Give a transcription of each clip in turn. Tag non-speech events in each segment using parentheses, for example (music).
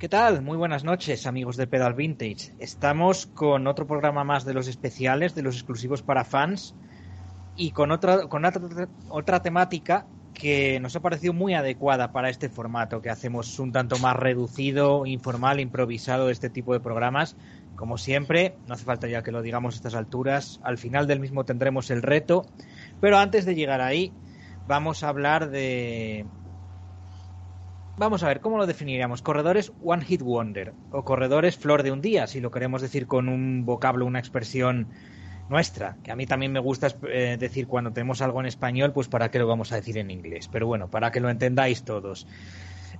¿Qué tal? Muy buenas noches, amigos de Pedal Vintage. Estamos con otro programa más de los especiales, de los exclusivos para fans, y con otra, con otra, otra temática que nos ha parecido muy adecuada para este formato, que hacemos un tanto más reducido, informal, improvisado, este tipo de programas. Como siempre, no hace falta ya que lo digamos a estas alturas, al final del mismo tendremos el reto, pero antes de llegar ahí, vamos a hablar de, vamos a ver, ¿cómo lo definiríamos? Corredores One Hit Wonder o corredores flor de un día, si lo queremos decir con un vocablo, una expresión nuestra, que a mí también me gusta eh, decir cuando tenemos algo en español, pues para qué lo vamos a decir en inglés. Pero bueno, para que lo entendáis todos.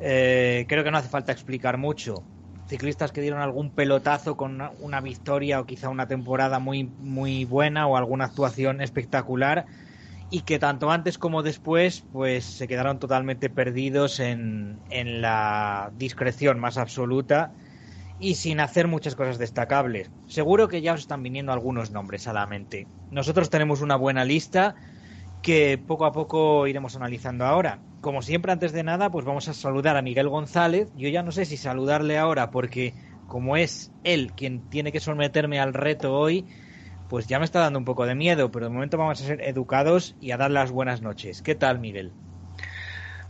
Eh, creo que no hace falta explicar mucho. Ciclistas que dieron algún pelotazo con una, una victoria o quizá una temporada muy, muy buena o alguna actuación espectacular y que tanto antes como después pues se quedaron totalmente perdidos en, en la discreción más absoluta y sin hacer muchas cosas destacables. Seguro que ya os están viniendo algunos nombres a la mente. Nosotros tenemos una buena lista que poco a poco iremos analizando ahora. Como siempre, antes de nada, pues vamos a saludar a Miguel González. Yo ya no sé si saludarle ahora porque como es él quien tiene que someterme al reto hoy, pues ya me está dando un poco de miedo, pero de momento vamos a ser educados y a dar las buenas noches. ¿Qué tal, Miguel?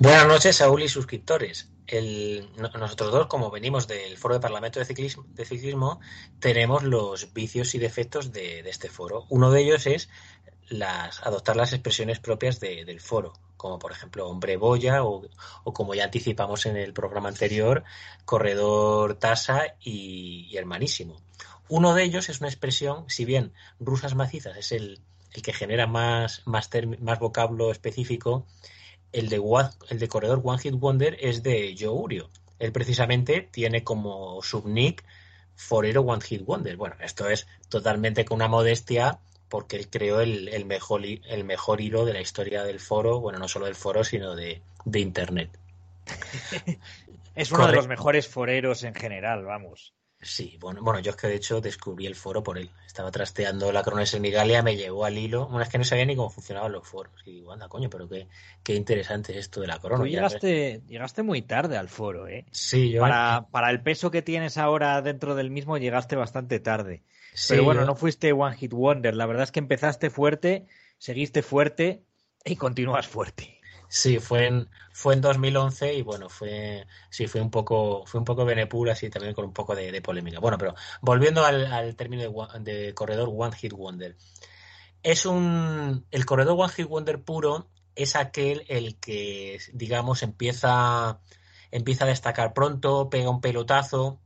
Buenas noches, Saúl y suscriptores. Nosotros dos, como venimos del foro de Parlamento de Ciclismo, tenemos los vicios y defectos de, este foro. Uno de ellos es las, adoptar las expresiones propias de, del foro, como por ejemplo hombre boya o, o, como ya anticipamos en el programa anterior, corredor tasa y hermanísimo. Uno de ellos es una expresión, si bien rusas macizas es el, el que genera más, más, más vocablo específico, el de, el de corredor One Hit Wonder es de Joe Urio. Él precisamente tiene como subnick Forero One Hit Wonder. Bueno, esto es totalmente con una modestia porque él creó el, el, mejor, el mejor hilo de la historia del foro, bueno, no solo del foro, sino de, de Internet. (laughs) es uno de los mejores foreros en general, vamos. Sí, bueno, bueno, yo es que de hecho descubrí el foro por él. Estaba trasteando la Crones en Migalia, me llevó al hilo. Bueno, es que no sabía ni cómo funcionaban los foros. Y digo, anda, coño, pero qué, qué interesante es esto de la Crono. Tú llegaste, llegaste muy tarde al foro, ¿eh? Sí, yo. Para, para el peso que tienes ahora dentro del mismo, llegaste bastante tarde. Sí, pero bueno, yo... no fuiste One Hit Wonder. La verdad es que empezaste fuerte, seguiste fuerte y continúas fuerte. Sí, fue en, fue en 2011 y bueno, fue sí fue un poco fue un poco Benepul así también con un poco de, de polémica. Bueno, pero volviendo al, al término de, de, corredor One Hit Wonder. Es un el corredor One Hit Wonder puro es aquel el que digamos empieza empieza a destacar pronto, pega un pelotazo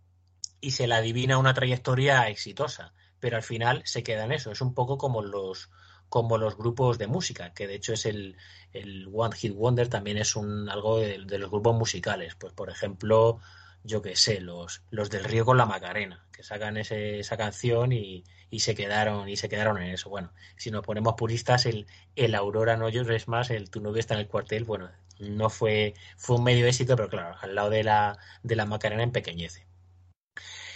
y se le adivina una trayectoria exitosa, pero al final se queda en eso, es un poco como los como los grupos de música, que de hecho es el, el One Hit Wonder, también es un algo de, los grupos musicales. Pues por ejemplo, yo que sé, los, los del Río con la Macarena, que sacan ese, esa canción y, y, se quedaron, y se quedaron en eso. Bueno, si nos ponemos puristas, el, el Aurora no es más, el Tu novio está en el cuartel, bueno, no fue, fue un medio éxito, pero claro, al lado de la, de la Macarena empequeñece.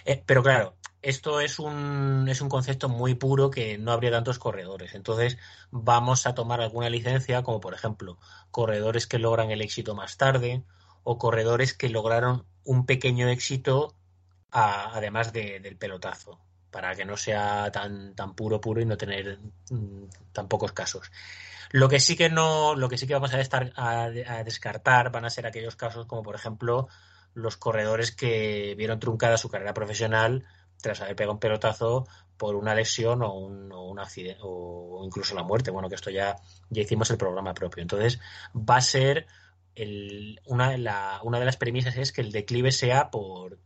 Eh, pero claro, esto es un, es un concepto muy puro que no habría tantos corredores. Entonces vamos a tomar alguna licencia, como por ejemplo corredores que logran el éxito más tarde o corredores que lograron un pequeño éxito a, además de, del pelotazo, para que no sea tan, tan puro puro y no tener mm, tan pocos casos. Lo que sí que no, lo que sí que vamos a, estar, a descartar van a ser aquellos casos como por ejemplo los corredores que vieron truncada su carrera profesional tras haber pegado un pelotazo por una lesión o un, accidente o incluso la muerte. Bueno, que esto ya, ya hicimos el programa propio. Entonces, va a ser una de las premisas es que el declive sea por,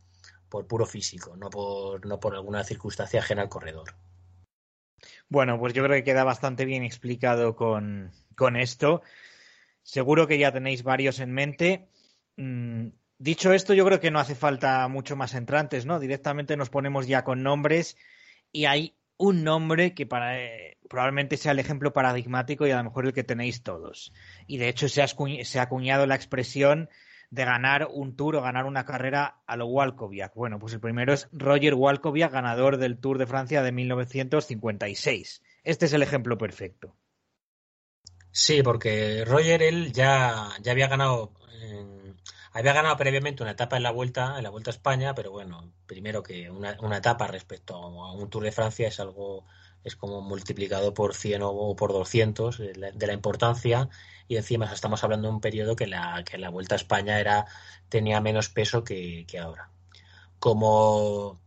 por puro físico, no por, no por alguna circunstancia ajena al corredor. Bueno, pues yo creo que queda bastante bien explicado con, con esto. Seguro que ya tenéis varios en mente. Mm, dicho esto, yo creo que no hace falta mucho más entrantes, ¿no? Directamente nos ponemos ya con nombres y hay un nombre que para, eh, probablemente sea el ejemplo paradigmático y a lo mejor el que tenéis todos. Y de hecho se ha, se ha acuñado la expresión de ganar un tour o ganar una carrera a lo Walkoviak. Bueno, pues el primero es Roger Walkoviak, ganador del Tour de Francia de 1956. Este es el ejemplo perfecto. Sí, porque Roger él ya, ya había ganado había ganado previamente una etapa en la vuelta en la vuelta a España, pero bueno, primero que una, una etapa respecto a un Tour de Francia es algo es como multiplicado por 100 o por 200 de la, importancia y encima estamos hablando de un periodo que la, que la Vuelta a España era, tenía menos peso que, ahora. Como,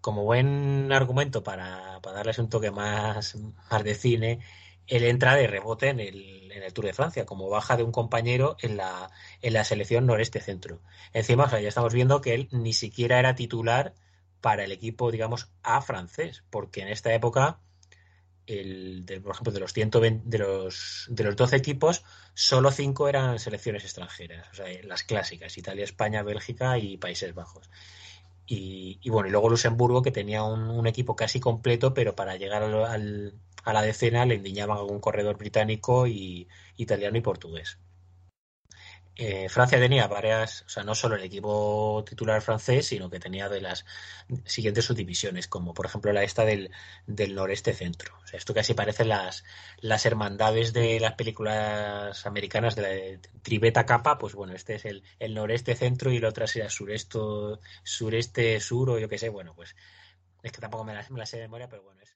como buen argumento para, para, darles un toque más, más de cine, él entra de rebote en el, en el Tour de Francia, como baja de un compañero en la, en la selección noreste centro. Encima, ya estamos viendo que él ni siquiera era titular para el equipo, digamos, A francés, porque en esta época, el, por ejemplo, de los, 120, de, los, de los 12 equipos, solo 5 eran selecciones extranjeras, o sea, las clásicas, Italia, España, Bélgica y Países Bajos. Y, bueno, y luego Luxemburgo, que tenía un, equipo casi completo, pero para llegar al, a la decena le endiñaban algún corredor británico y italiano y portugués. Eh, Francia tenía varias, o sea, no solo el equipo titular francés, sino que tenía de las siguientes subdivisiones, como por ejemplo la esta del, del noreste centro. O sea, esto casi parece las, las hermandades de las películas americanas de la Tribeta Capa, pues bueno, este es el, el noreste centro y la otra será sureste, sureste sur o yo qué sé, bueno, pues es que tampoco me la, me sé de memoria, pero bueno, es